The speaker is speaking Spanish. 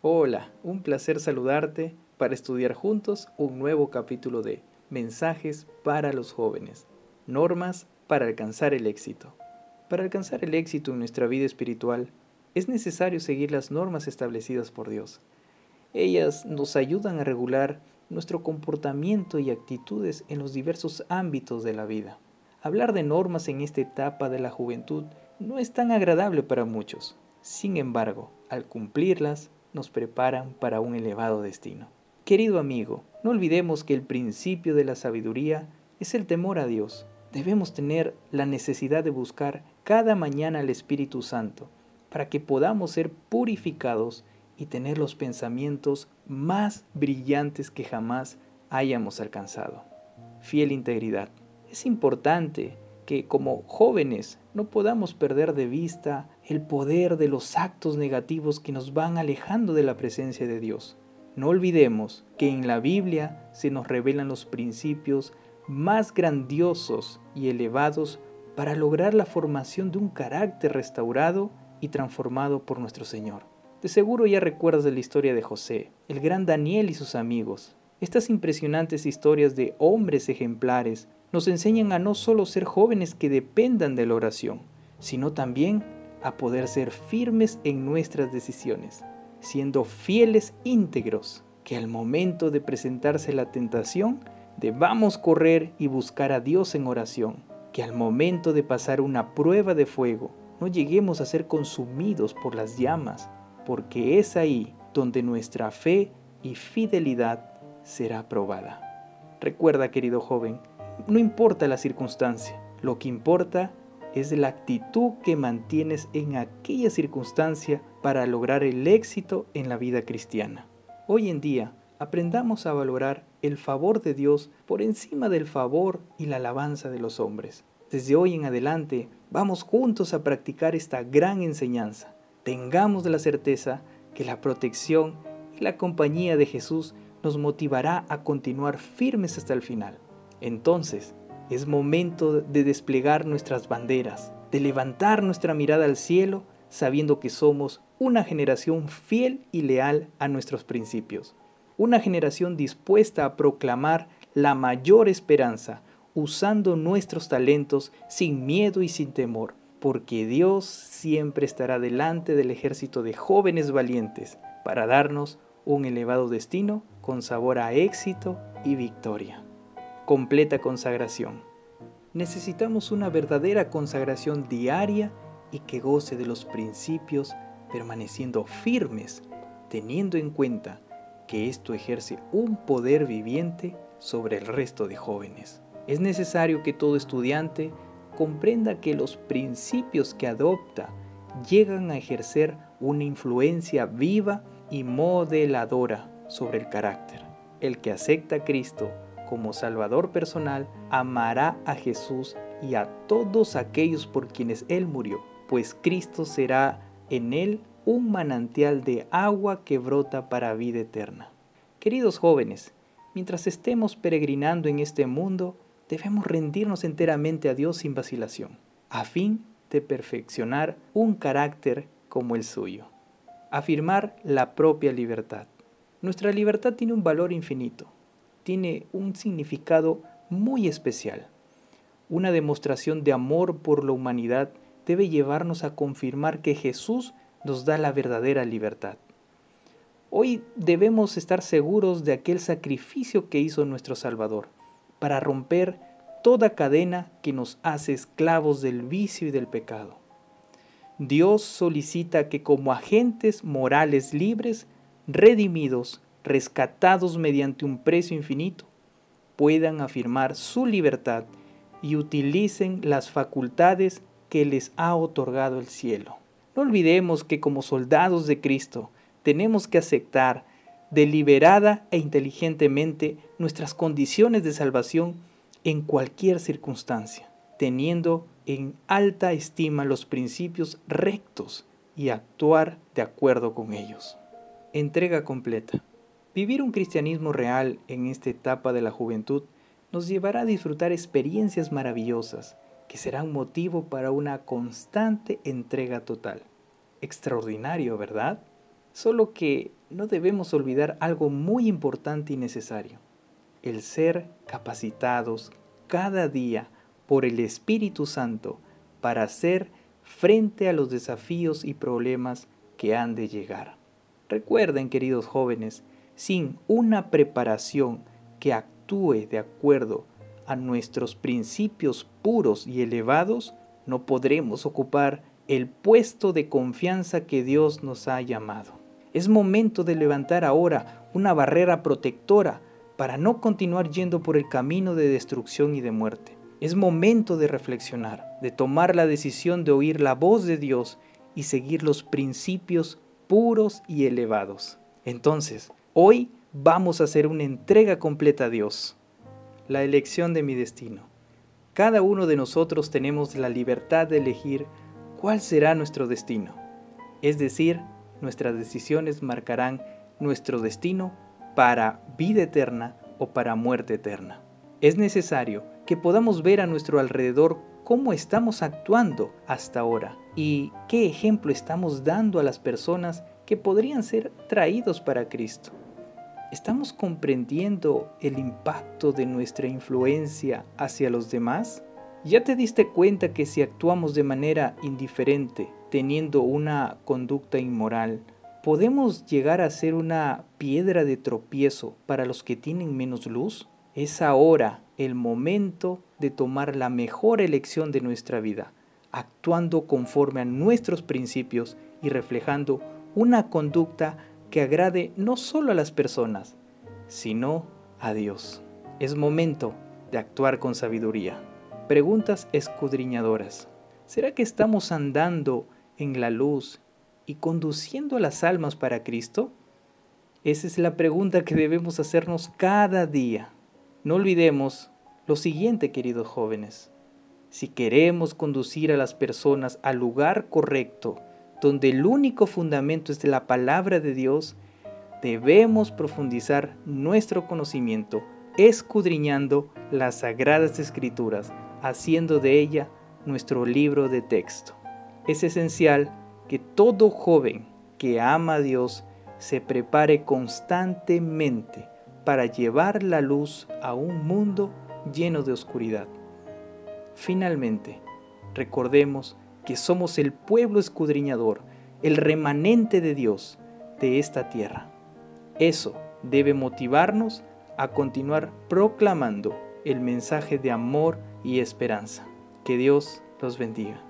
Hola, un placer saludarte para estudiar juntos un nuevo capítulo de Mensajes para los jóvenes, normas para alcanzar el éxito. Para alcanzar el éxito en nuestra vida espiritual, es necesario seguir las normas establecidas por Dios. Ellas nos ayudan a regular nuestro comportamiento y actitudes en los diversos ámbitos de la vida. Hablar de normas en esta etapa de la juventud no es tan agradable para muchos. Sin embargo, al cumplirlas, nos preparan para un elevado destino. Querido amigo, no olvidemos que el principio de la sabiduría es el temor a Dios. Debemos tener la necesidad de buscar cada mañana al Espíritu Santo para que podamos ser purificados y tener los pensamientos más brillantes que jamás hayamos alcanzado. Fiel integridad. Es importante que como jóvenes no podamos perder de vista el poder de los actos negativos que nos van alejando de la presencia de Dios. No olvidemos que en la Biblia se nos revelan los principios más grandiosos y elevados para lograr la formación de un carácter restaurado y transformado por nuestro Señor. De seguro ya recuerdas la historia de José, el gran Daniel y sus amigos. Estas impresionantes historias de hombres ejemplares nos enseñan a no solo ser jóvenes que dependan de la oración, sino también a poder ser firmes en nuestras decisiones, siendo fieles íntegros, que al momento de presentarse la tentación debamos correr y buscar a Dios en oración, que al momento de pasar una prueba de fuego no lleguemos a ser consumidos por las llamas, porque es ahí donde nuestra fe y fidelidad será probada. Recuerda, querido joven, no importa la circunstancia, lo que importa es la actitud que mantienes en aquella circunstancia para lograr el éxito en la vida cristiana. Hoy en día, aprendamos a valorar el favor de Dios por encima del favor y la alabanza de los hombres. Desde hoy en adelante, vamos juntos a practicar esta gran enseñanza tengamos la certeza que la protección y la compañía de Jesús nos motivará a continuar firmes hasta el final. Entonces, es momento de desplegar nuestras banderas, de levantar nuestra mirada al cielo, sabiendo que somos una generación fiel y leal a nuestros principios, una generación dispuesta a proclamar la mayor esperanza, usando nuestros talentos sin miedo y sin temor, porque Dios siempre estará delante del ejército de jóvenes valientes para darnos un elevado destino con sabor a éxito y victoria. Completa consagración. Necesitamos una verdadera consagración diaria y que goce de los principios permaneciendo firmes, teniendo en cuenta que esto ejerce un poder viviente sobre el resto de jóvenes. Es necesario que todo estudiante comprenda que los principios que adopta llegan a ejercer una influencia viva y modeladora sobre el carácter. El que acepta a Cristo como Salvador personal amará a Jesús y a todos aquellos por quienes Él murió, pues Cristo será en Él un manantial de agua que brota para vida eterna. Queridos jóvenes, mientras estemos peregrinando en este mundo, debemos rendirnos enteramente a Dios sin vacilación, a fin de perfeccionar un carácter como el suyo. Afirmar la propia libertad. Nuestra libertad tiene un valor infinito, tiene un significado muy especial. Una demostración de amor por la humanidad debe llevarnos a confirmar que Jesús nos da la verdadera libertad. Hoy debemos estar seguros de aquel sacrificio que hizo nuestro Salvador para romper toda cadena que nos hace esclavos del vicio y del pecado. Dios solicita que como agentes morales libres, redimidos, rescatados mediante un precio infinito, puedan afirmar su libertad y utilicen las facultades que les ha otorgado el cielo. No olvidemos que como soldados de Cristo tenemos que aceptar deliberada e inteligentemente nuestras condiciones de salvación en cualquier circunstancia, teniendo en alta estima los principios rectos y actuar de acuerdo con ellos. Entrega completa. Vivir un cristianismo real en esta etapa de la juventud nos llevará a disfrutar experiencias maravillosas que serán motivo para una constante entrega total. Extraordinario, ¿verdad? Solo que no debemos olvidar algo muy importante y necesario, el ser capacitados cada día por el Espíritu Santo para hacer frente a los desafíos y problemas que han de llegar. Recuerden, queridos jóvenes, sin una preparación que actúe de acuerdo a nuestros principios puros y elevados, no podremos ocupar el puesto de confianza que Dios nos ha llamado. Es momento de levantar ahora una barrera protectora para no continuar yendo por el camino de destrucción y de muerte. Es momento de reflexionar, de tomar la decisión de oír la voz de Dios y seguir los principios puros y elevados. Entonces, hoy vamos a hacer una entrega completa a Dios. La elección de mi destino. Cada uno de nosotros tenemos la libertad de elegir cuál será nuestro destino. Es decir, nuestras decisiones marcarán nuestro destino para vida eterna o para muerte eterna. Es necesario que podamos ver a nuestro alrededor cómo estamos actuando hasta ahora y qué ejemplo estamos dando a las personas que podrían ser traídos para Cristo. ¿Estamos comprendiendo el impacto de nuestra influencia hacia los demás? ¿Ya te diste cuenta que si actuamos de manera indiferente, teniendo una conducta inmoral, podemos llegar a ser una piedra de tropiezo para los que tienen menos luz? Es ahora el momento de tomar la mejor elección de nuestra vida, actuando conforme a nuestros principios y reflejando una conducta que agrade no solo a las personas, sino a Dios. Es momento de actuar con sabiduría. Preguntas escudriñadoras. ¿Será que estamos andando en la luz y conduciendo a las almas para Cristo? Esa es la pregunta que debemos hacernos cada día. No olvidemos lo siguiente, queridos jóvenes. Si queremos conducir a las personas al lugar correcto, donde el único fundamento es de la palabra de Dios, debemos profundizar nuestro conocimiento, escudriñando las sagradas escrituras, haciendo de ella nuestro libro de texto. Es esencial que todo joven que ama a Dios se prepare constantemente para llevar la luz a un mundo lleno de oscuridad. Finalmente, recordemos que somos el pueblo escudriñador, el remanente de Dios de esta tierra. Eso debe motivarnos a continuar proclamando el mensaje de amor y esperanza. Que Dios los bendiga.